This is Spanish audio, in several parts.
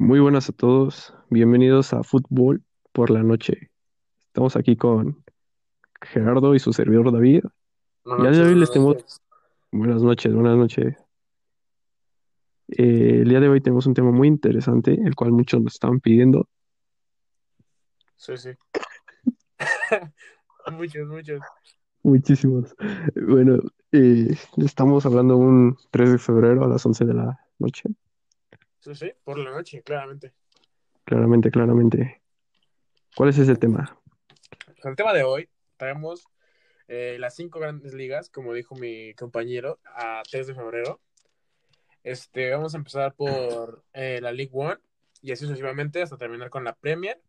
Muy buenas a todos, bienvenidos a Fútbol por la Noche. Estamos aquí con Gerardo y su servidor David. Buenas Ya de noches, hoy les buenas tenemos noches. buenas noches, buenas noches. Eh, el día de hoy tenemos un tema muy interesante, el cual muchos nos estaban pidiendo. Sí, sí. Muchos, muchos. Muchísimos. Bueno, eh, estamos hablando un 3 de febrero a las 11 de la noche. Sí, sí, por la noche, claramente. Claramente, claramente. ¿Cuál es ese tema? El tema de hoy traemos eh, las cinco grandes ligas, como dijo mi compañero, a 3 de febrero. Este, vamos a empezar por eh, la League One y así sucesivamente hasta terminar con la Premier.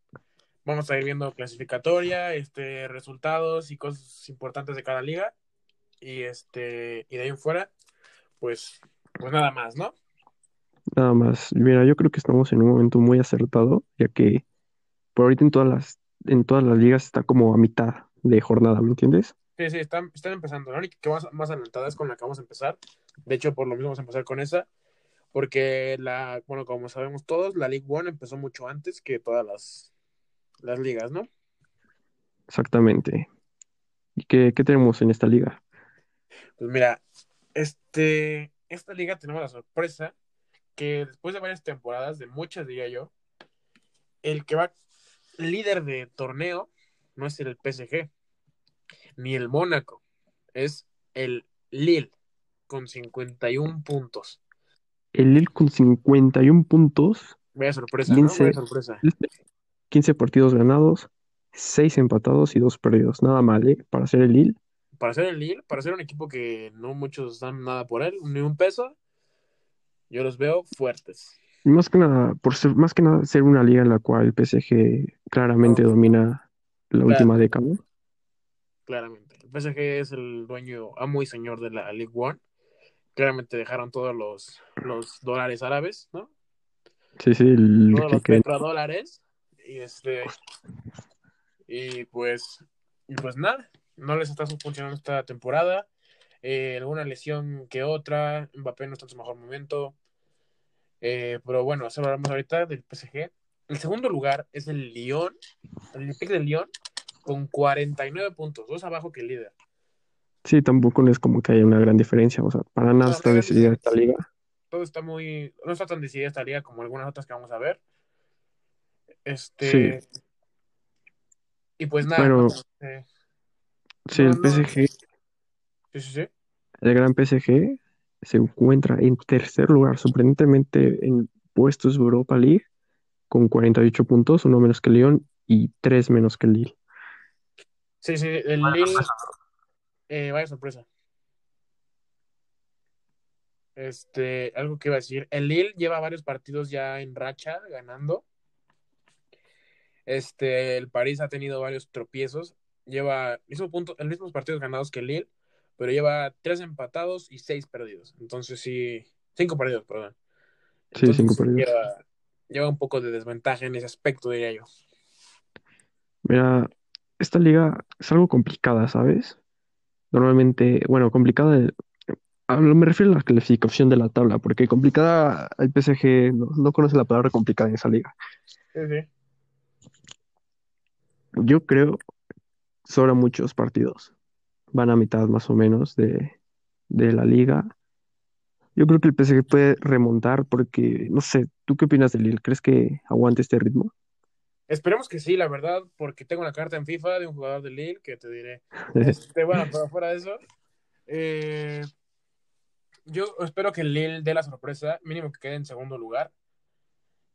Vamos a ir viendo clasificatoria, este, resultados y cosas importantes de cada liga. Y este, y de ahí en fuera, pues, pues nada más, ¿no? Nada más. Mira, yo creo que estamos en un momento muy acertado, ya que por ahorita en todas las, en todas las ligas está como a mitad de jornada, ¿me entiendes? Sí, sí, están, están empezando. La única que más, más adelantada es con la que vamos a empezar. De hecho, por lo mismo vamos a empezar con esa. Porque la, bueno, como sabemos todos, la League One empezó mucho antes que todas las, las ligas, ¿no? Exactamente. ¿Y qué, qué tenemos en esta liga? Pues mira, este, esta liga tenemos la sorpresa que después de varias temporadas, de muchas diría yo, el que va líder de torneo no es el PSG ni el Mónaco, es el Lille con 51 puntos. El Lille con 51 puntos, Vaya sorpresa, 15, ¿no? Vaya sorpresa. 15 partidos ganados, 6 empatados y 2 perdidos. Nada mal, ¿eh? Para ser el Lille. Para ser el Lille, para ser un equipo que no muchos dan nada por él, ni un peso, yo los veo fuertes. Más que nada, por ser, más que nada ser una liga en la cual el PSG claramente No. domina la última década. Claramente. El PSG es el dueño, amo y señor de la League One. Claramente dejaron todos los, los dólares árabes, ¿no? Sí, sí, el Todos que los creen. petrodólares. Y este. Y pues. Y pues nada. No les está funcionando esta temporada. Eh, alguna lesión que otra. Mbappé no está en su mejor momento. Eh, pero bueno, eso hablamos ahorita del PSG. El segundo lugar es el Lyon. El Olympique de Lyon. Con 49 puntos. Dos abajo que el líder. Sí, tampoco es como que haya una gran diferencia. O sea, para nada No, está decidida esta liga. todo está muy. No está tan decidida esta liga como algunas otras que vamos a ver. Este. Sí. Y pues nada. Bueno, ¿no? Eh, sí, no, el no. PSG, Sí, sí, sí. el gran PSG, se encuentra en tercer lugar, sorprendentemente en puestos de Europa League, con 48 puntos, uno menos que Lyon y tres menos que el Lille. Sí, sí, el Lille. Eh, vaya sorpresa. Este, algo que iba a decir. El Lille lleva varios partidos ya en racha ganando. Este, el París ha tenido varios tropiezos. Lleva mismo punto, los mismos partidos ganados que el Lille, pero lleva tres empatados y seis perdidos. Entonces sí, cinco perdidos, perdón. Sí, cinco perdidos. lleva, lleva un poco de desventaja en ese aspecto, diría yo. Mira, esta liga es algo complicada, ¿sabes? Normalmente, bueno, complicada, de- hablo- me refiero a la clasificación de la tabla, porque complicada, el PSG no, no conoce la palabra complicada en esa liga. Sí, sí. Yo creo sobran muchos partidos. Van a mitad más o menos de, de la liga. Yo creo que el PSG puede remontar porque, no sé, ¿tú qué opinas del Lille? ¿Crees que aguante este ritmo? Esperemos que sí, la verdad, porque tengo una carta en FIFA de un jugador del Lille que te diré. Este, bueno, pero fuera de eso, eh, yo espero que el Lille dé la sorpresa, mínimo que quede en segundo lugar.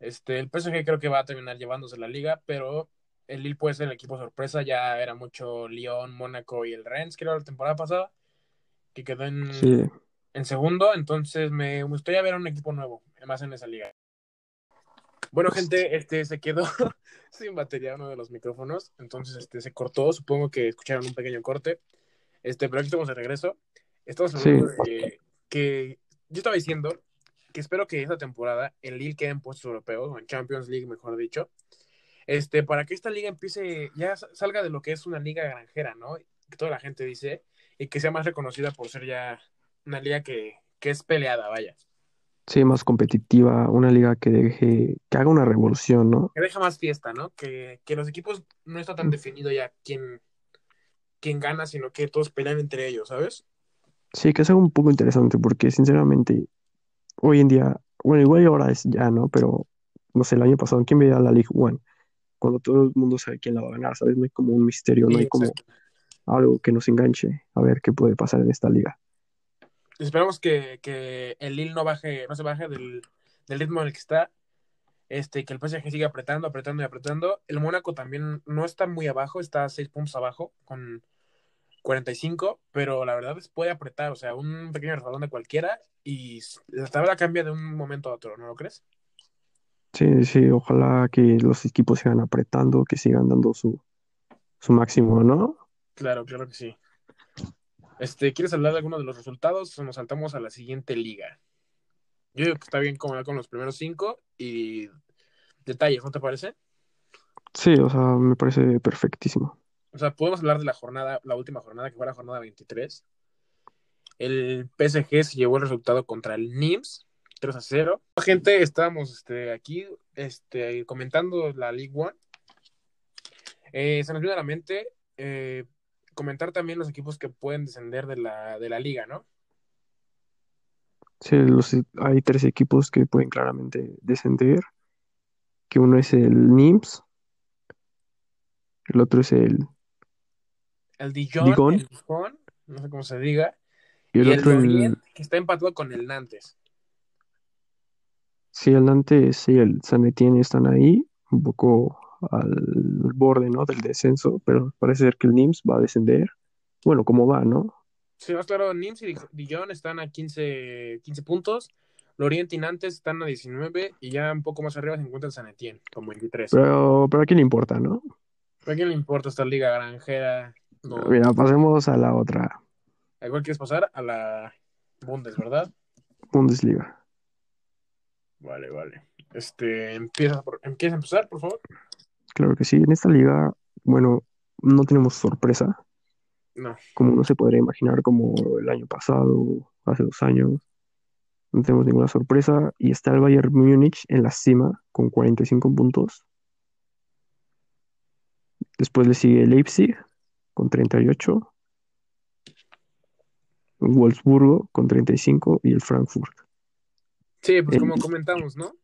Este, el PSG creo que va a terminar llevándose la liga, pero el Lille puede ser el equipo sorpresa. Ya era mucho Lyon, Mónaco y el Rennes, creo, la temporada pasada, que quedó en, Sí, en segundo. Entonces me gustaría ver un equipo nuevo, más en esa liga. Bueno, gente, este se quedó sin batería uno de los micrófonos, entonces este se cortó. Supongo que escucharon un pequeño corte. Este, pero aquí estamos de regreso. Estamos hablando sí, de que yo estaba diciendo que espero que esta temporada el Lille quede en puestos europeos o en Champions League, mejor dicho. Este, para que esta liga empiece, ya salga de lo que es una liga granjera, ¿no? Que toda la gente dice, y que sea más reconocida por ser ya una liga que, que es peleada, vaya. Sí, más competitiva, una liga que deje, que haga una revolución, ¿no? Que deja más fiesta, ¿no? Que, que los equipos no está tan definido ya quién, quién gana, sino que todos pelean entre ellos, ¿sabes? Sí, que es algo un poco interesante porque sinceramente hoy en día, bueno, igual ahora es ya, ¿no? Pero no sé, el año pasado, ¿quién veía la League One? Cuando todo el mundo sabe quién la va a ganar, ¿sabes? No hay como un misterio, no hay como exacto. algo que nos enganche a ver qué puede pasar en esta liga. Esperamos que, que el Lille no baje, no se baje del, del ritmo en el que está. Este, que el PSG siga apretando, apretando y apretando. El Mónaco también no está muy abajo, está a 6 puntos abajo con 45, pero la verdad es puede apretar, o sea, un pequeño resbalón de cualquiera y la tabla cambia de un momento a otro, ¿no lo crees? Sí, sí, ojalá que los equipos sigan apretando, que sigan dando su, su máximo, ¿no? Claro, claro que sí. Este, ¿quieres hablar de alguno de los resultados nos saltamos a la siguiente liga? Yo digo que está bien como con los primeros cinco y detalles, ¿no te parece? Sí, o sea, me parece perfectísimo. O sea, podemos hablar de la jornada, la última jornada, que fue la jornada 23. El PSG se llevó el resultado contra el Nims, 3 a 0. Gente, estábamos este, aquí este, comentando la League One. Eh, se nos viene a la mente eh, comentar también los equipos que pueden descender de la, de la liga, ¿no? Sí, los, hay tres equipos que pueden claramente descender, que uno es el NIMS, el otro es el El Dijon, Dijon el Dijon, no sé cómo se diga, y el y otro el... Lorient, que está empatado con el Nantes. Sí, el Nantes y el San Etienne están ahí, un poco al borde, ¿no? del descenso, pero parece ser que el NIMS va a descender. Bueno, como va, ¿no? Sí, más claro, Nims y Dijon están a 15, 15 puntos. Lorient y Nantes están a 19 y ya un poco más arriba se encuentra el San Etienne con 23. Pero, pero a quién le importa, ¿no? ¿A quién le importa esta liga granjera? No. Mira, pasemos a la otra ¿A cuál quieres pasar? A la Bundes, ¿verdad? Bundesliga. Vale, vale. Este, empieza, por, empieza a empezar, por favor. Claro que sí, en esta liga, bueno, no tenemos sorpresa, No. como uno se podría imaginar, como el año pasado, hace dos años. No tenemos ninguna sorpresa. Y está el Bayern Múnich en la cima con 45 puntos. Después le sigue el Leipzig con 38. Wolfsburgo con 35 y el Frankfurt. Sí, pues como comentamos, ¿no?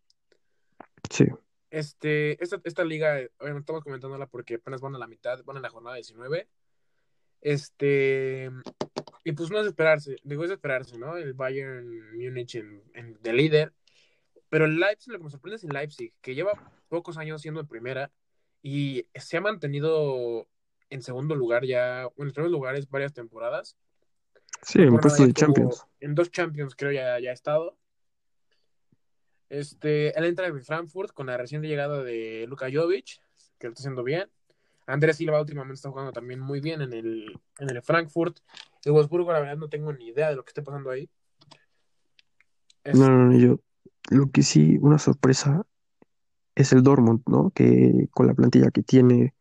Sí, Este, esta, esta liga, eh, obviamente estamos comentándola porque apenas van a la mitad, van a la jornada 19. Este, y pues no es esperarse, digo, es esperarse, ¿no? El Bayern Múnich en, en- de líder. Pero el Leipzig, lo que me sorprende es el Leipzig, que lleva pocos años siendo en primera y se ha mantenido en segundo lugar ya, en los primeros lugares varias temporadas. sí, en Bueno, ya de Champions. En dos Champions creo ya, ya ha estado. Este, él entra en Frankfurt con la recién llegada de Luka Jovic, que lo está haciendo bien. Andrés Silva últimamente está jugando también muy bien en el, en el Frankfurt. El Wolfsburgo, la verdad, no tengo ni idea de lo que esté pasando ahí. Es- No, no, no, yo. Lo que sí, una sorpresa es el Dortmund, ¿no? Que con la plantilla que tiene,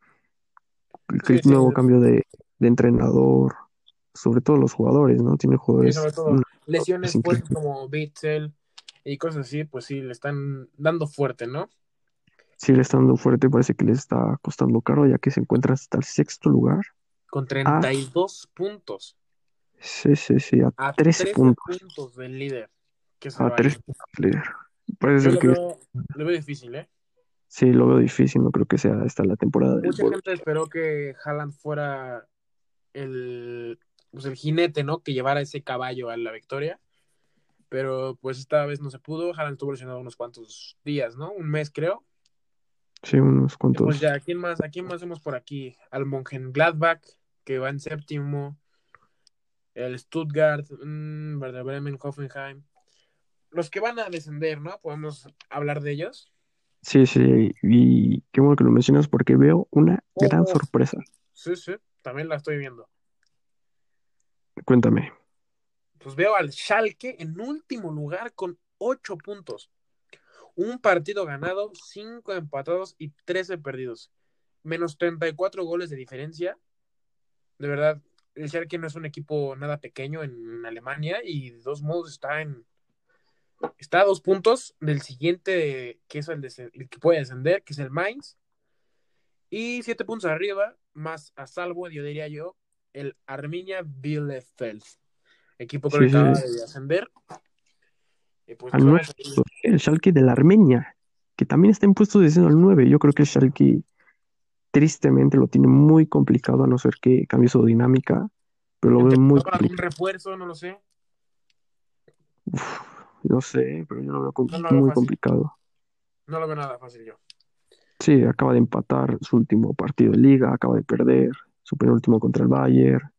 el, Sí, el sí, nuevo sí. cambio de, de entrenador, sobre todo los jugadores, ¿no? Tiene Sí, jugadores. sobre todo lesiones es fuertes como Bitzel y cosas así, pues sí, le están dando fuerte, ¿no? Sí, le está dando fuerte, parece que les está costando caro, ya que se encuentra hasta el sexto lugar. Con 32 puntos. Sí, sí, sí, a A 13 13 puntos. puntos del líder. Que A Bayern. 3 puntos, líder. Parece Yo ser lo que veo, lo veo difícil, ¿eh? sí, lo veo difícil, no creo que sea esta la temporada del Mucha gente esperó que Haaland fuera el, pues el jinete, ¿no? Que llevara ese caballo a la victoria. Pero pues esta vez no se pudo. Haaland estuvo lesionado unos cuantos días, ¿no? Un mes, creo. Sí, unos cuantos. pues ya, ¿a quién más? ¿A quién más vemos por aquí? Al Mönchengladbach, que va en séptimo. El Stuttgart, mm, Werder Bremen, Hoffenheim. Los que van a descender, ¿no? Podemos hablar de ellos. Sí, sí, y qué bueno que lo mencionas porque veo una gran sorpresa. Sí, sí, también la estoy viendo. Cuéntame. Pues veo al Schalke en último lugar con 8 puntos. Un partido ganado, 5 empatados y 13 perdidos. Menos 34 goles de diferencia. De verdad, el Schalke no es un equipo nada pequeño en Alemania y de dos modos está en, Está a dos puntos del siguiente, que es el, el que puede descender, que es el Mainz. Y siete puntos arriba, más a salvo, diría yo, el Arminia Bielefeld. Equipo que Sí, acaba sí. de ascender. Pues, Al pues, 9, vamos a- el Schalke de la Armenia, que también está en puesto de descenso al 9. Yo creo que el Schalke tristemente lo tiene muy complicado, a no ser que cambie su dinámica, pero lo veo muy con algún complicado. refuerzo, no lo sé. Uf, no sé, pero yo lo veo com- No lo veo muy fácil. complicado. No lo veo nada fácil yo. Sí, acaba de empatar su último partido de liga, acaba de perder su penúltimo contra el Bayern.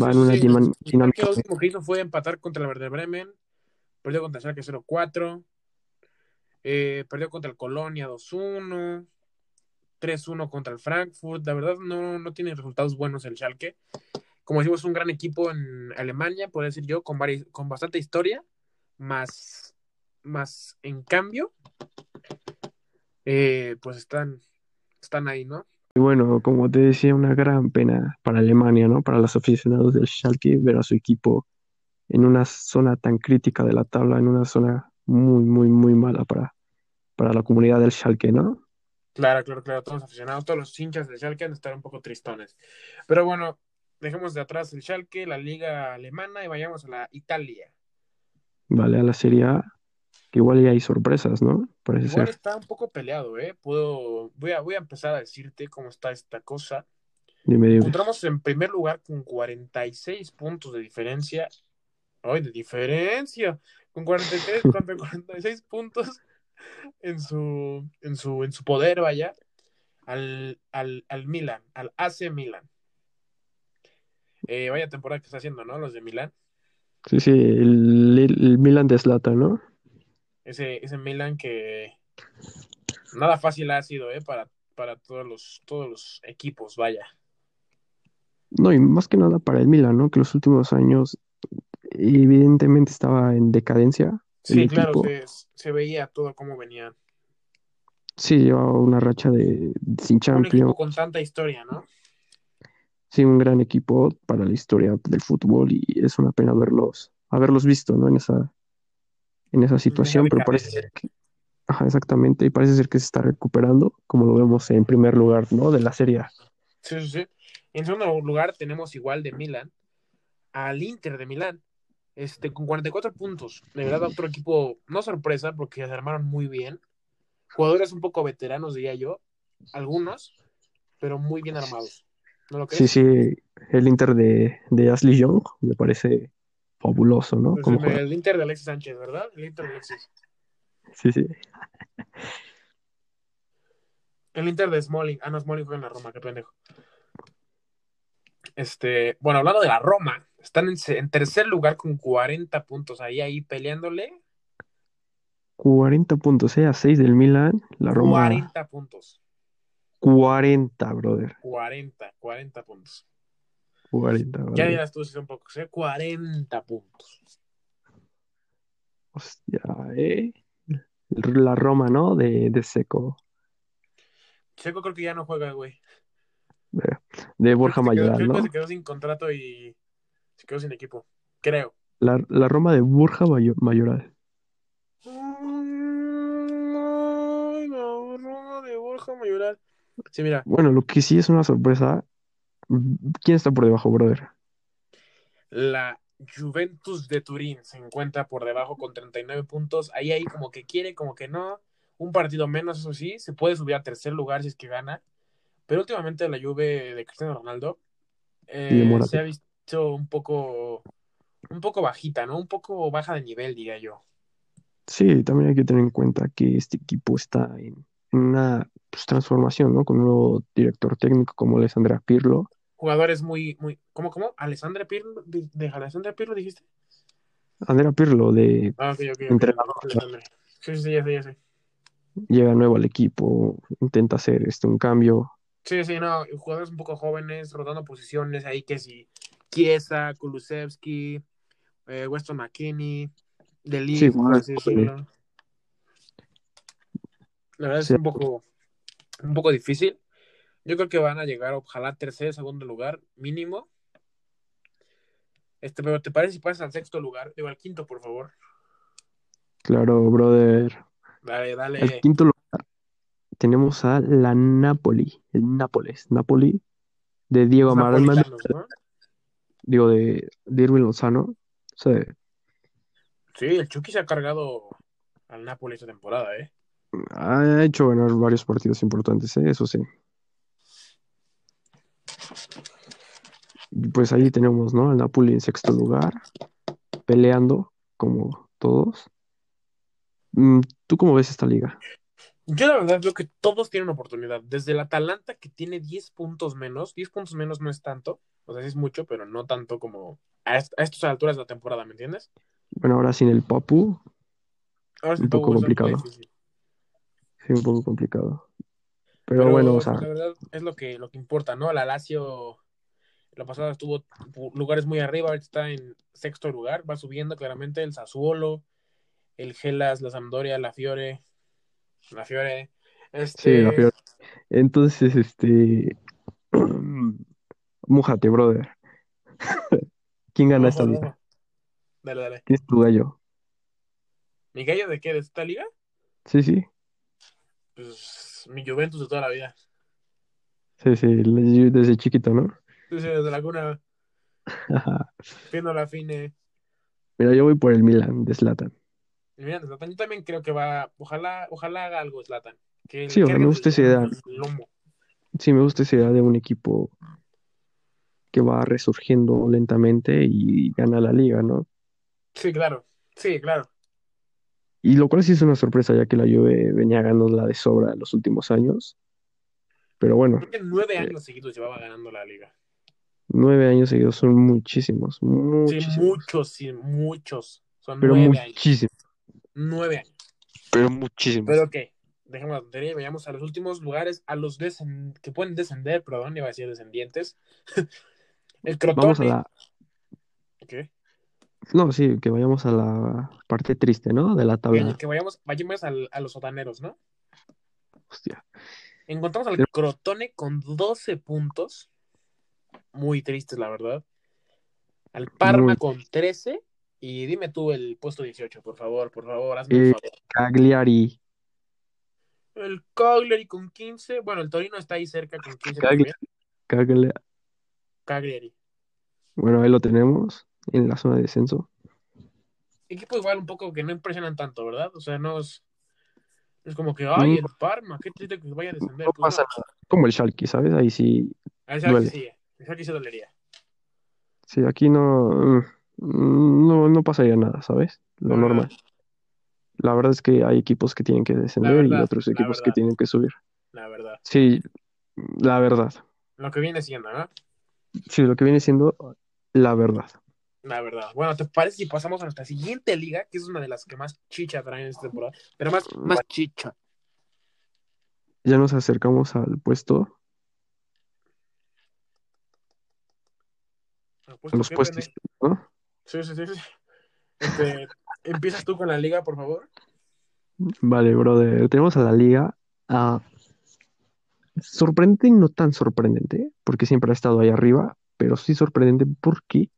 Va en una sí, dima- el Schalke dinámica. lo último que hizo fue empatar contra el Werder Bremen, perdió contra el Schalke 0-4, eh, perdió contra el Colonia 2-1, 3-1 contra el Frankfurt. La verdad no, no tiene resultados buenos el Schalke. Como decimos, es un gran equipo en Alemania, puedo decir yo, con, con bastante historia, más, más en cambio, eh, pues están, están ahí, ¿no? Y bueno, como te decía, una gran pena para Alemania, ¿no? Para los aficionados del Schalke ver a su equipo en una zona tan crítica de la tabla, en una zona muy, muy, muy mala para, para la comunidad del Schalke, ¿no? Claro, claro, claro, todos los aficionados, todos los hinchas del Schalke han de estar un poco tristones. Pero bueno, dejemos de atrás el Schalke, la liga alemana y vayamos a la Italia. Vale, a la Serie A, que igual ya hay sorpresas, ¿no? Parece Igual ser. está un poco peleado, ¿eh? Puedo, voy a, voy a empezar a decirte cómo está esta cosa. Dime, dime. Encontramos en primer lugar con 46 puntos de diferencia. ¡Ay, de diferencia! Con 43, con 46 puntos en su, en su, en su poder, vaya, al, al, al Milan, al AC Milan. Eh, vaya temporada que está haciendo, ¿no? Los de Milan. Sí, sí, el, el Milan de Zlatan, ¿no? Ese, ese Milan que nada fácil ha sido, ¿eh? Para, para todos los, todos los equipos, vaya. No, y más que nada para el Milan, ¿no? Que los últimos años evidentemente estaba en decadencia Sí, claro, se, se veía todo cómo venían. Sí, llevaba una racha de sin Un Champions. equipo con tanta historia, ¿no? Sí, un gran equipo para la historia del fútbol y es una pena verlos, haberlos visto, ¿no? En esa, en esa situación, pero parece ser que, ajá, exactamente, y parece ser que se está recuperando, como lo vemos en primer lugar, ¿no? De la Serie A. Sí, sí, sí. En segundo lugar tenemos igual de Milan al Inter de Milán, este, con 44 puntos. De verdad, otro equipo, no sorpresa, porque se armaron muy bien. Jugadores un poco veteranos, diría yo, algunos, pero muy bien armados. ¿No lo Sí, crees? sí, el Inter de, de Ashley Young me parece fabuloso, ¿no? Pues el, el Inter de Alexis Sánchez, ¿verdad? El Inter de Alexis. Sí, sí. El Inter de Smalling. Ah, no, Smalling juega en la Roma, qué pendejo. Este, bueno, hablando de la Roma, están en, en tercer lugar con 40 puntos ahí, ahí peleándole. 40 puntos, ¿eh? A 6 del Milan, la Roma 40 puntos. 40, brother. 40, 40 puntos. 40, Ya dirás tú si son pocos, ¿eh? 40 puntos. Hostia, ¿eh? La Roma, ¿no? De, de Seco, Checo creo que ya no juega, güey. de, de Borja Creo Mayoral, creo que ¿no? se quedó sin contrato y se quedó sin equipo. Creo. La, la Roma de Borja Mayo- Mayoral. Ay, la Roma de Borja Mayoral. Sí, mira, Bueno, lo que sí es una sorpresa. ¿Quién está por debajo, brother? la Juventus de Turín se encuentra por debajo con 39 puntos. Ahí, ahí, como que quiere, como que no. Un partido menos, eso sí. Se puede subir a tercer lugar si es que gana. Pero últimamente la Juve de Cristiano Ronaldo eh, se ha visto un poco, un poco bajita, ¿no? Un poco baja de nivel, diría yo. Sí, también hay que tener en cuenta que este equipo está en, en una pues, transformación, ¿no? Con un nuevo director técnico como Alessandra Pirlo. Jugadores muy, muy, ¿cómo, cómo? ¿Alessandra Pirlo? ¿De, de Alessandra Pirlo dijiste? Andrea Pirlo de, Ah, Entrenador. Sí, sí, ya sé, ya sé. llega nuevo al equipo, intenta hacer este, un cambio. Sí, sí, no, jugadores un poco jóvenes, rotando posiciones ahí que sí, Chiesa, Kulusevski, eh, Weston McKinney, De Ligt, Sí, decirlo. La verdad es un poco, un poco difícil. Yo creo que van a llegar, ojalá, tercer, segundo lugar, mínimo. Este, pero ¿te parece si pasas al sexto lugar? Digo, al quinto, por favor. Claro, brother. Dale, Al dale. quinto lugar tenemos a la Napoli, el Nápoles, Napoli de Diego ¿no? digo, de, de Irving Lozano. O sea, Sí, el Chucky se ha cargado al Napoli esta temporada, ¿eh? ha hecho ganar varios partidos importantes, ¿eh? Eso sí. Pues ahí tenemos, ¿no? Al Napoli en sexto lugar, peleando, como todos. Mm, ¿Tú cómo ves esta liga? Yo la verdad creo que todos tienen oportunidad. Desde el Atalanta que tiene 10 puntos menos, 10 puntos menos no es tanto, o sea, sí es mucho, pero no tanto como a, est a estas alturas de la temporada, ¿me entiendes? Bueno, ahora sin el Papu, Ahora un poco complicado. Sí, un poco complicado. Pero Pero bueno, o sea, la verdad es lo que, lo que importa, ¿no? La Lazio la pasada estuvo lugares muy arriba, está en sexto lugar, va subiendo claramente el Sassuolo, el Gelas, la Sampdoria, la Fiore, la Fiore. sí, la Este, peor. Entonces, este, mújate, brother. ¿Quién gana esta liga? Dale, dale. ¿Quién es tu gallo? ¿Mi gallo de qué? ¿De esta liga? Sí, sí, Pues mi Juventus de toda la vida. sí, sí, desde chiquito, ¿no? Desde la cuna, viendo la fine. Mira, yo voy por el Milan de Zlatan. Y mira, Zlatan, yo también creo que va, ojalá, ojalá haga algo Zlatan. Que Sí, me gusta esa idea. Sí, me gusta esa idea de un equipo que va resurgiendo lentamente y gana la liga, ¿no? Sí, claro. Sí, claro. Y lo cual sí es una sorpresa, ya que la Juve venía ganando la de sobra los últimos años. Pero bueno, Creo que nueve eh, años seguidos llevaba ganando la liga. Nueve años seguidos son muchísimos, Sí, muchos, sí, muchos. Son pero nueve años. muchísimos, Nueve años. pero muchísimos. Pero qué, dejemos la tontería y vayamos a los últimos lugares, a los que pueden descender, perdón, iba a decir descendientes. El Vamos a Crotone. la, ¿Qué? no, sí, que vayamos a la parte triste, ¿no? De la tabla. que vayamos, vayamos al- a los sotaneros, ¿no? Hostia. Encontramos al Pero- Crotone con 12 puntos. Muy tristes, la verdad. Al Parma Muy- con 13. Y dime tú el puesto 18, por favor, por favor, hazme un Eh, favor. Cagliari, El Cagliari con 15. Bueno, el Torino está ahí cerca con 15 Cagliari, también. Cagliari. Cagliari. Bueno, ahí lo tenemos en la zona de descenso. Equipo igual un poco que no impresionan tanto, ¿verdad? O sea, no es, es como que, ay, el Parma, qué triste que vaya a descender. No Pues pasa nada. Como el Schalke, ¿sabes? Ahí sí, A esa duele. sí, sí se dolería. sí, aquí no, mm, no, no pasaría nada, ¿sabes? Lo normal. La verdad es que hay equipos que tienen que descender y otros equipos que tienen que subir. La verdad. Sí, la verdad. Lo que viene siendo, ¿no? Sí, lo que viene siendo la verdad. La verdad. Bueno, ¿te parece si pasamos a nuestra siguiente liga, que es una de las que más chicha traen esta temporada? Pero más, más chicha. Ya nos acercamos al puesto, a ¿Puesto los puestos? ¿no? Sí, sí, sí. sí. Este, ¿Empiezas tú con la liga, por favor? Vale, brother. Tenemos a la liga a sorprendente y no tan sorprendente, porque siempre ha estado ahí arriba, pero sí sorprendente porque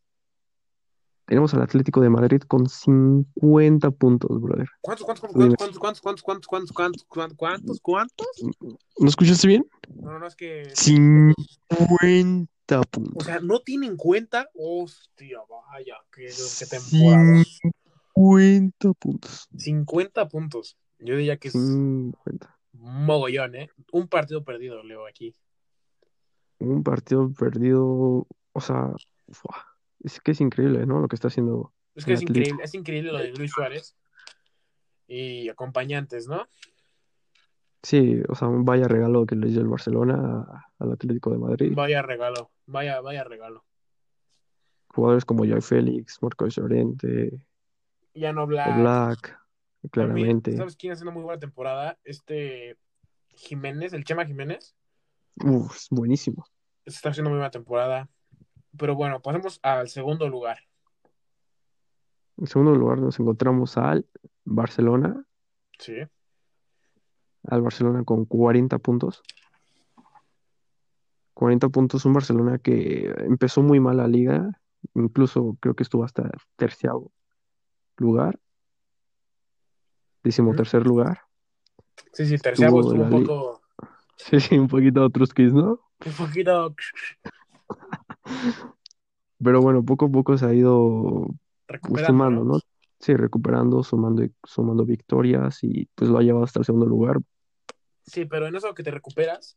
tenemos al Atlético de Madrid con 50 puntos, brother. ¿Cuántos, cuántos, cuántos, cuántos, cuántos, cuántos, cuántos, cuántos, cuántos, cuántos, cuántos? ¿No escuchaste bien? No, no, es que... 50 O puntos. sea, no tiene en cuenta... Hostia, vaya, qué, qué temporada. 50 puntos. 50 puntos. Yo diría que es 50. un mogollón, ¿eh? Un partido perdido, Leo, aquí. Un partido perdido, o sea, es que es increíble, ¿no? Lo que está haciendo Es que es increíble, es increíble lo de Luis Suárez y acompañantes, ¿no? Sí, o sea, un vaya regalo que le dio el Barcelona al Atlético de Madrid. Vaya regalo, vaya, vaya regalo. Jugadores como Joao Félix, Marcos Llorente, Ya no Black. También, claramente. ¿sabes quién hace una muy buena temporada? Este Jiménez, el Chema Jiménez, Uf, buenísimo. está haciendo muy buena temporada. Pero bueno, pasemos al segundo lugar. En segundo lugar nos encontramos al Barcelona, Sí. al Barcelona con 40 puntos. 40 puntos, un Barcelona que empezó muy mal la liga, incluso creo que estuvo hasta terciavo lugar. decimotercer lugar. Sí, sí, terciavo Estuvo estuvo un poco. Sí, sí, un poquito Truskis, ¿no? Un poquito. Pero bueno, poco a poco se ha ido sumando, ¿no? ¿no? Sí, recuperando, sumando, sumando victorias y pues lo ha llevado hasta el segundo lugar. Sí, pero en eso que te recuperas,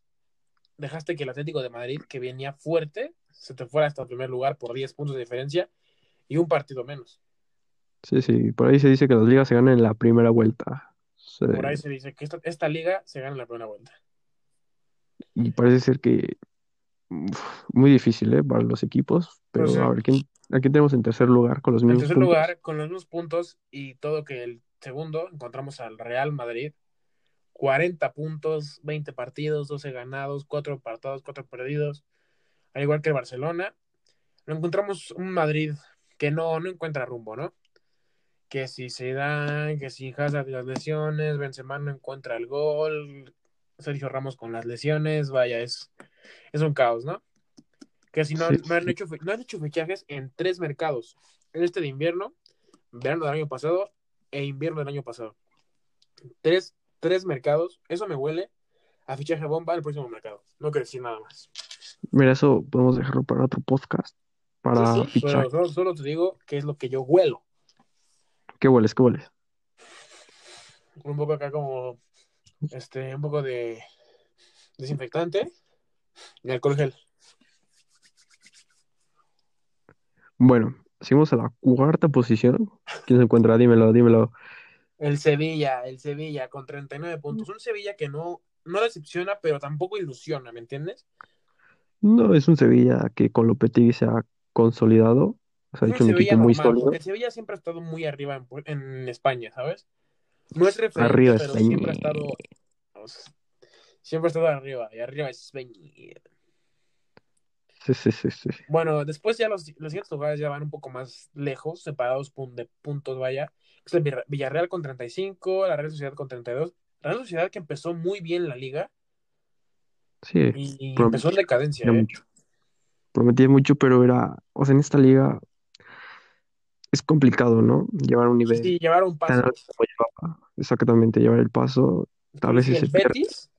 dejaste que el Atlético de Madrid, que venía fuerte, se te fuera hasta el primer lugar por 10 puntos de diferencia y un partido menos. Sí, sí, por ahí se dice que las ligas se ganan en la primera vuelta. Por ahí se dice que esta, esta liga se gana en la primera vuelta. Y parece ser que uf, muy difícil, ¿eh? Para los equipos. Pero Pues a ver, ¿quién, ¿a quién tenemos en tercer lugar con los En mismos tercer puntos? lugar, con los mismos puntos y todo que el segundo, encontramos al Real Madrid. 40 puntos, 20 partidos, 12 ganados, 4 empatados, 4 perdidos. Al igual que el Barcelona. Lo encontramos un Madrid que no, no encuentra rumbo, ¿no? Que si se dan, que si Hazard las lesiones, Benzema no encuentra el gol, Sergio Ramos con las lesiones, vaya, es, es un caos, ¿no? Que si no, Sí, no han, hecho, no han hecho fichajes en tres mercados. En este de invierno, verano del año pasado e invierno del año pasado. Tres, tres mercados. Eso me huele a fichaje bomba al próximo mercado. No quiero decir nada más. Mira, eso podemos dejarlo para otro podcast. Para Sí, sí, fichar. solo, solo- solo te digo que es lo que yo huelo. ¿Qué hueles? ¿Qué hueles? Un poco acá como, este, un poco de desinfectante y alcohol gel. Bueno, seguimos a la cuarta posición. ¿Quién se encuentra? Dímelo, dímelo. El Sevilla, el Sevilla con 39 puntos. Un Sevilla que no, no decepciona, pero tampoco ilusiona, ¿me entiendes? No, es un Sevilla que con Lopetegui se ha consolidado. Se ha Es hecho un Sevilla equipo muy normal, sólido. el Sevilla siempre ha estado muy arriba en, en España, ¿sabes? No es referente, Arriba pero España. siempre ha estado. o sea, siempre ha estado arriba, y arriba es España. Sí, sí, sí, sí. Bueno, después ya los, los siguientes lugares ya van un poco más lejos, separados de puntos, vaya. Es el Villar- Villarreal con 35, la Real Sociedad con 32. La Real Sociedad que empezó muy bien la liga Sí, y, empezó en decadencia, ¿eh? mucho. Prometía mucho, pero era, o sea, en esta liga es complicado, ¿no? Llevar un nivel Sí, llevaron tan paso. Exactamente, llevar el paso. Sigue se el pierde. Betis.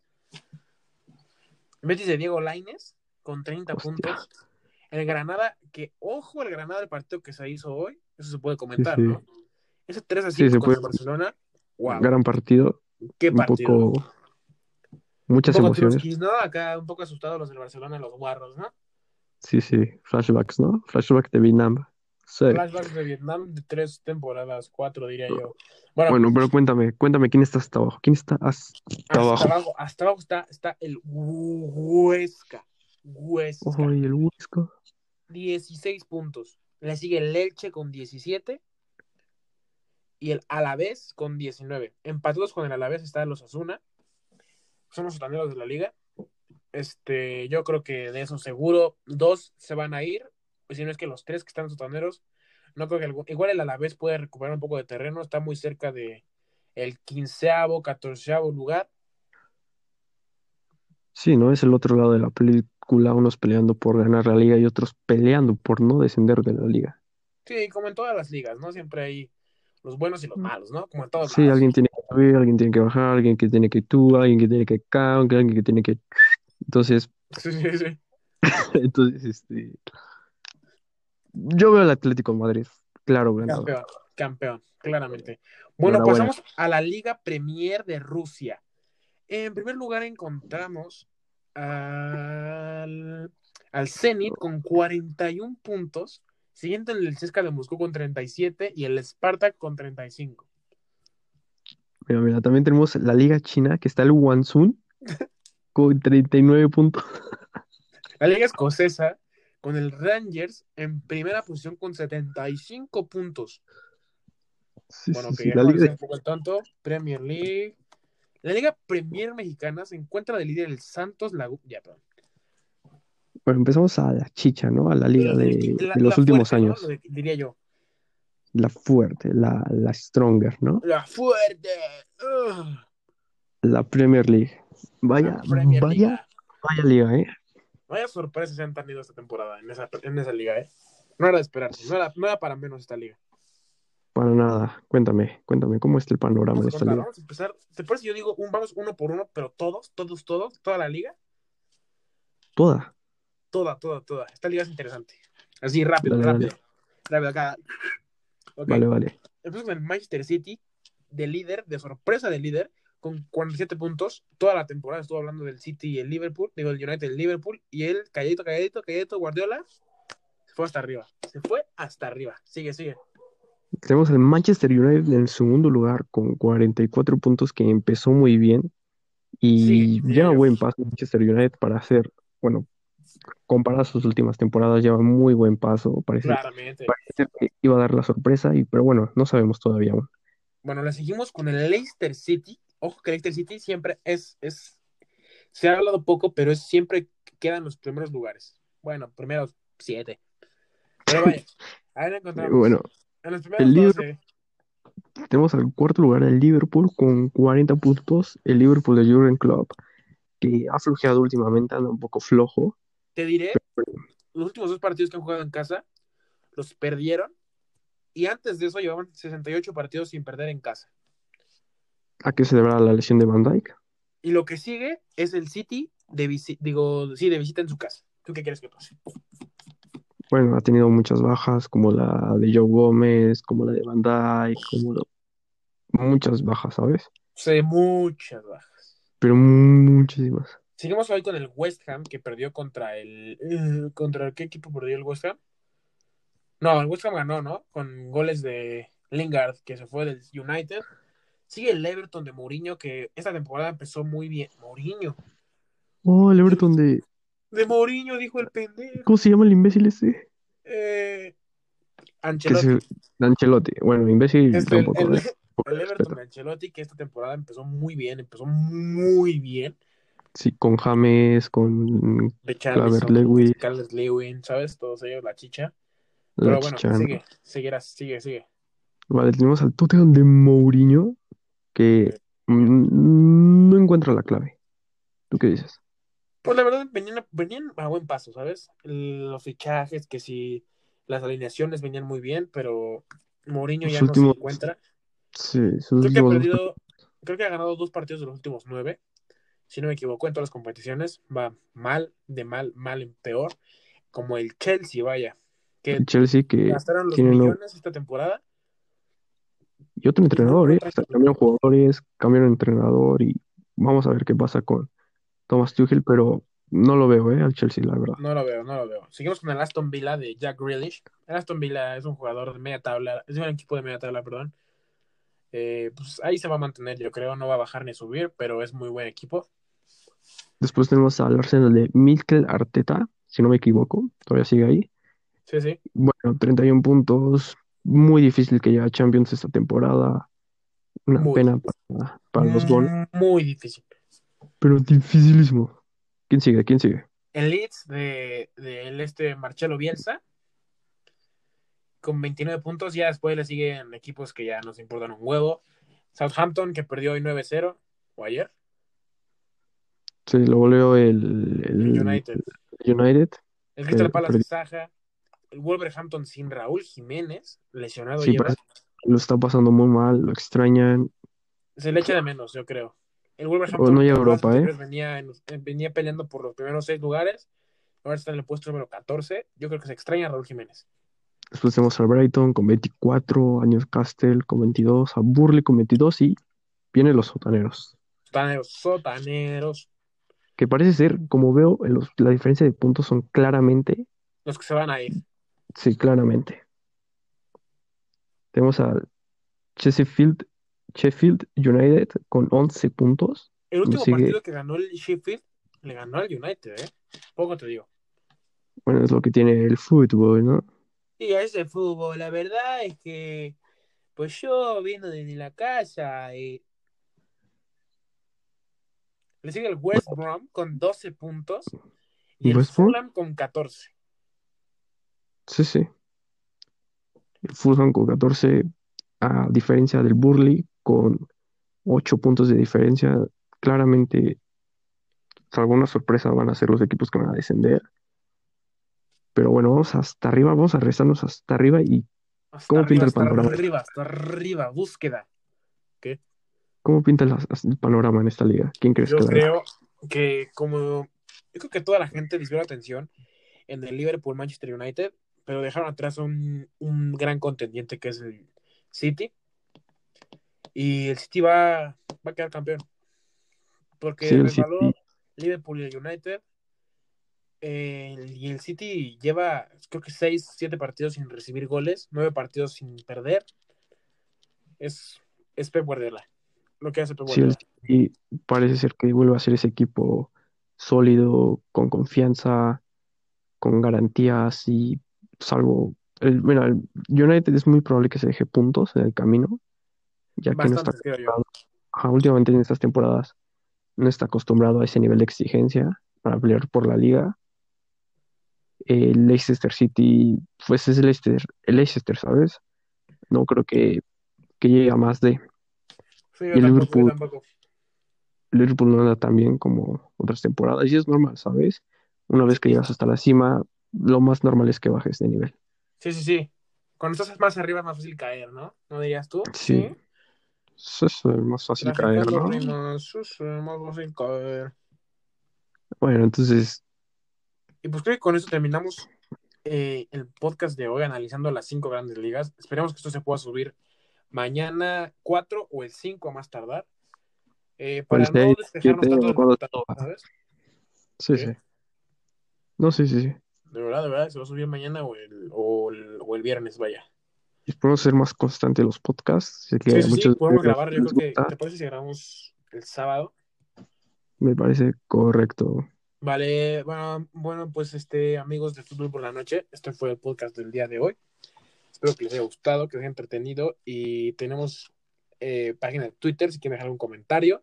Betis de Diego Lainez con 30 Hostia. puntos. El Granada, que ojo el Granada del partido que se hizo hoy, eso se puede Sí, comentar, sí. ¿no? Ese 3 a Sí, 5 se con puede. el Barcelona, wow, Gran partido. qué Un partido. Un muchas poco emociones. trusquis, ¿no? Acá un poco asustados los del Barcelona, los guarros, ¿no? Sí, sí. Flashbacks, ¿no? Flashback de Vietnam. Sí. Flashbacks de Vietnam de tres temporadas, cuatro diría yo. Bueno, Bueno, pero cuéntame, cuéntame quién está hasta abajo. ¿Quién está hasta hasta abajo? abajo, hasta abajo está, está el Huesca. Huesca. Ojo, y el Huesco. 16 puntos. Le sigue el Elche con 17 y el Alavés con 19. Empatados con el Alavés está los Asuna. Son los sotaneros de la liga. Este, yo creo que de eso seguro dos se van a ir. Si no es que los tres que están sotaneros, no creo que algún- igual el Alavés puede recuperar un poco de terreno. Está muy cerca de el quinceavo, catorceavo lugar. Sí, ¿no? Es el otro lado de la película, unos peleando por ganar la liga y otros peleando por no descender de la liga. Sí, como en todas las ligas, ¿no? Siempre hay los buenos y los malos, ¿no? Como en todos Sí, lados. alguien tiene que subir, alguien tiene que bajar, alguien que tiene que tú, alguien que tiene que count, alguien que tiene que... Entonces, Sí, sí, sí. entonces, este... Yo veo al Atlético de Madrid, claro, ganador. Campeón, campeón, claramente. Bueno, Enhorabuena. pasamos a la Liga Premier de Rusia. En primer lugar encontramos al, al Zenit con 41 puntos, siguiente el CSKA de Moscú con 37 y el Spartak con 35. Mira, mira, también tenemos la Liga China, que está el Wansun, con 39 puntos. La Liga Escocesa con el Rangers en primera posición con 75 puntos. Sí, Bueno, sí, que sí, ya la Liga un poco el tonto, Premier League. La Liga Premier Mexicana se encuentra de líder el Santos Laguna. Ya, perdón. Bueno, empezamos a la chicha, ¿no? A la liga de, La- de los últimos años. Diría yo. La fuerte, la, la stronger, ¿no? La fuerte. Ugh. La Premier League. Vaya, Premier vaya, Liga. vaya liga, ¿eh? Vaya sorpresas se han tenido esta temporada en esa, en esa liga, ¿eh? No era de esperarse, no era, no era para menos esta liga. Para nada. Cuéntame, cuéntame, ¿cómo está el panorama Vamos a esta liga? vamos a empezar. ¿Te parece si yo digo un vamos uno por uno, pero todos, todos, todos, toda la liga? Toda. Toda, toda, toda. Esta liga es interesante. Así, rápido, Dale, dale. rápido. Rápido, acá. Vale, vale. Empezamos con el Manchester City, de líder, de sorpresa de líder, con 47 puntos. Toda la temporada estuvo hablando del City y el Liverpool, digo, el United y el Liverpool, y él, calladito, calladito, calladito, Guardiola, se fue hasta arriba. Se fue hasta arriba. Sigue, sigue. Tenemos al Manchester United en el segundo lugar con 44 puntos que empezó muy bien y lleva buen paso Manchester United para hacer, bueno, comparado a sus últimas temporadas, lleva muy buen paso. Parece, parece que iba a dar la sorpresa, y, pero bueno, no sabemos todavía aún. Bueno, le seguimos con el Leicester City. Ojo que Leicester City siempre es, es, se ha hablado poco, pero es siempre queda en los primeros lugares. Bueno, primeros siete. Pero vaya, ahí lo encontramos. Bueno, en los primeros el líder- 12. tenemos al cuarto lugar el Liverpool con 40 puntos, el Liverpool de Jurgen Klopp, que ha flojeado últimamente, anda un poco flojo. Te diré, los últimos dos partidos que han jugado en casa los perdieron y antes de eso llevaban 68 partidos sin perder en casa. ¿A qué se deberá la lesión de Van Dijk? Y lo que sigue es el City de visi- digo, sí, de visita en su casa. ¿Tú qué quieres que pase? Bueno, ha tenido muchas bajas, como la de Joe Gómez, como la de Van Dijk, como la- muchas bajas, ¿sabes? Sé muchas bajas. Pero muchísimas. Seguimos hoy con el West Ham que perdió contra el eh, contra qué equipo perdió el West Ham? No, el West Ham ganó, ¿no? Con goles de Lingard que se fue del United. Sigue el Everton de Mourinho que esta temporada empezó muy bien. Mourinho. Oh, el Everton de... De Mourinho dijo el pendejo. ¿Cómo se llama el imbécil este? Eh, Ancelotti. se... Ancelotti. Bueno, imbécil Este, tampoco, el- ¿eh? El Everton Ancelotti que esta temporada empezó muy bien, empezó muy bien. Sí, con James, con Richarlison, Calvert-Lewin. Carles Lewin, ¿sabes? Todos ellos, la chicha. la Pero bueno, sigue, sigue, sigue, sigue. Vale, tenemos al Tottenham de Mourinho, que mm, no encuentra la clave. ¿Tú qué dices? Pues la verdad venían, venían a buen paso, ¿sabes? Los fichajes, que si las alineaciones venían muy bien, pero Mourinho Los ya no se encuentra. Sí, sus Creo que ha perdido, creo que ha ganado dos partidos de los últimos nueve, si no me equivoco, en todas las competiciones. Va mal, de mal, mal en peor, como el Chelsea, vaya, que El Chelsea que gastaron los no- millones esta temporada. y otro entrenador, no ¿eh? Hasta cambiaron jugadores, cambiaron entrenador y vamos a ver qué pasa con Thomas Tuchel, pero no lo veo, ¿eh? Al Chelsea, la verdad. No lo veo, no lo veo. Seguimos con el Aston Villa de Jack Grealish. El Aston Villa es un jugador de media tabla, es un equipo de media tabla, perdón. Eh, pues ahí se va a mantener, yo creo, no va a bajar ni subir, pero es muy buen equipo. Después tenemos al Arsenal de Mikel Arteta, si no me equivoco, todavía sigue ahí. Sí, sí. Bueno, 31 puntos, muy difícil que llegue a Champions esta temporada. Una Muy pena para, para los goles, Muy difícil. Pero dificilísimo. ¿Quién sigue? ¿Quién sigue? El Leeds de, de el este Marcelo Bielsa con 29 puntos. Ya después le siguen equipos que ya nos importan un huevo. Southampton que perdió hoy 9-0 o ayer. Se lo volvió el, el United. United. El Crystal Palace de. Saja. El Wolverhampton sin Raúl Jiménez, lesionado Sí, lleva. lo está pasando muy mal, lo extrañan. Se le echa de menos, yo creo. El Wolverhampton no a Europa, ¿eh? venía, en los- venía peleando por los primeros seis lugares. Ahora está en el puesto número 14. Yo creo que se extraña a Raúl Jiménez. Después tenemos al Brighton con 24, a Newcastle con 22, a Burley con 22 y vienen los sotaneros. Sotaneros, sotaneros. Que parece ser, como veo, los- la diferencia de puntos son claramente, Los que se van a ir. sí, claramente. Tenemos al Sheffield, Sheffield United con 11 puntos. El último Sigue- partido que ganó el Sheffield le ganó al United, ¿eh? Poco te digo. Bueno, es lo que tiene el fútbol, ¿no? Y a ese fútbol, la verdad es que, pues yo viendo desde la casa, eh, le sigue el West Brom con 12 puntos y el West Brom. Fulham con 14. Sí, sí. El Fulham con 14, a diferencia del Burley, con 8 puntos de diferencia. Claramente, alguna sorpresa van a ser los equipos que van a descender. Pero bueno, vamos hasta arriba, vamos a rezarnos hasta arriba y Hasta ¿Cómo arriba, pinta el hasta panorama? arriba, hasta arriba, búsqueda. ¿Qué? ¿Cómo pinta el, el panorama en esta liga? ¿Quién crees Yo que la creo que como yo creo que toda la gente desvió la atención en el Liverpool Manchester United, pero dejaron atrás un, un gran contendiente que es el City. Y el City va, va a quedar campeón. Porque Sí, el City. Liverpool y el United. eh, y el City lleva, creo que 6, 7 partidos sin recibir goles, 9 partidos sin perder. Es, es Pep Guardiola. Lo que hace Pep Sí, Guardiola. City parece ser que vuelve a ser ese equipo sólido, con confianza, con garantías y salvo el, mira, el United es muy probable que se deje puntos en el camino, ya que no está ajá, últimamente en estas temporadas no está acostumbrado a ese nivel de exigencia para pelear por la liga. El Leicester City, pues es el Leicester, el Leicester, ¿sabes? No creo que, que llegue a más de. Sí, el Liverpool, tampoco. Liverpool no anda tan bien como otras temporadas y es normal, ¿sabes? Una vez que llegas hasta la cima, lo más normal es que bajes de nivel. Sí, sí, sí. Cuando estás más arriba es más fácil caer, ¿no? ¿No dirías tú? Sí, más fácil caer, Traficando ¿no? rimas, sí, sí, más fácil caer. Bueno, entonces, Y pues creo que con eso terminamos eh, el podcast de hoy analizando las cinco grandes ligas. Esperemos que esto se pueda subir mañana 4 o el 5 a más tardar. Eh, para no 6, despejarnos 7 tanto del. ¿sabes? Sí, sí. No, sí, sí, sí. De verdad, de verdad, se va a subir mañana o el, o el, o el viernes, vaya. Esperemos ser más constantes los podcasts. Sé que Sí, podemos grabar. Yo creo que. ¿te parece si grabamos el sábado? Me parece correcto. Vale, bueno, bueno, pues este, amigos de Fútbol por la Noche, este fue el podcast del día de hoy. Espero que les haya gustado, que les haya entretenido y tenemos eh, página de Twitter si quieren dejar un comentario.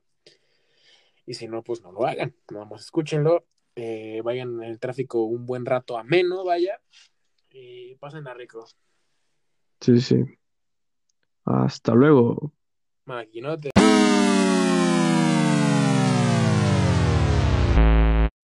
Y si no, pues no lo hagan. Nada más escúchenlo. eh, vayan en el tráfico un buen rato ameno, vaya. Y pasen a rico. Sí, sí. Hasta luego. Maquinote.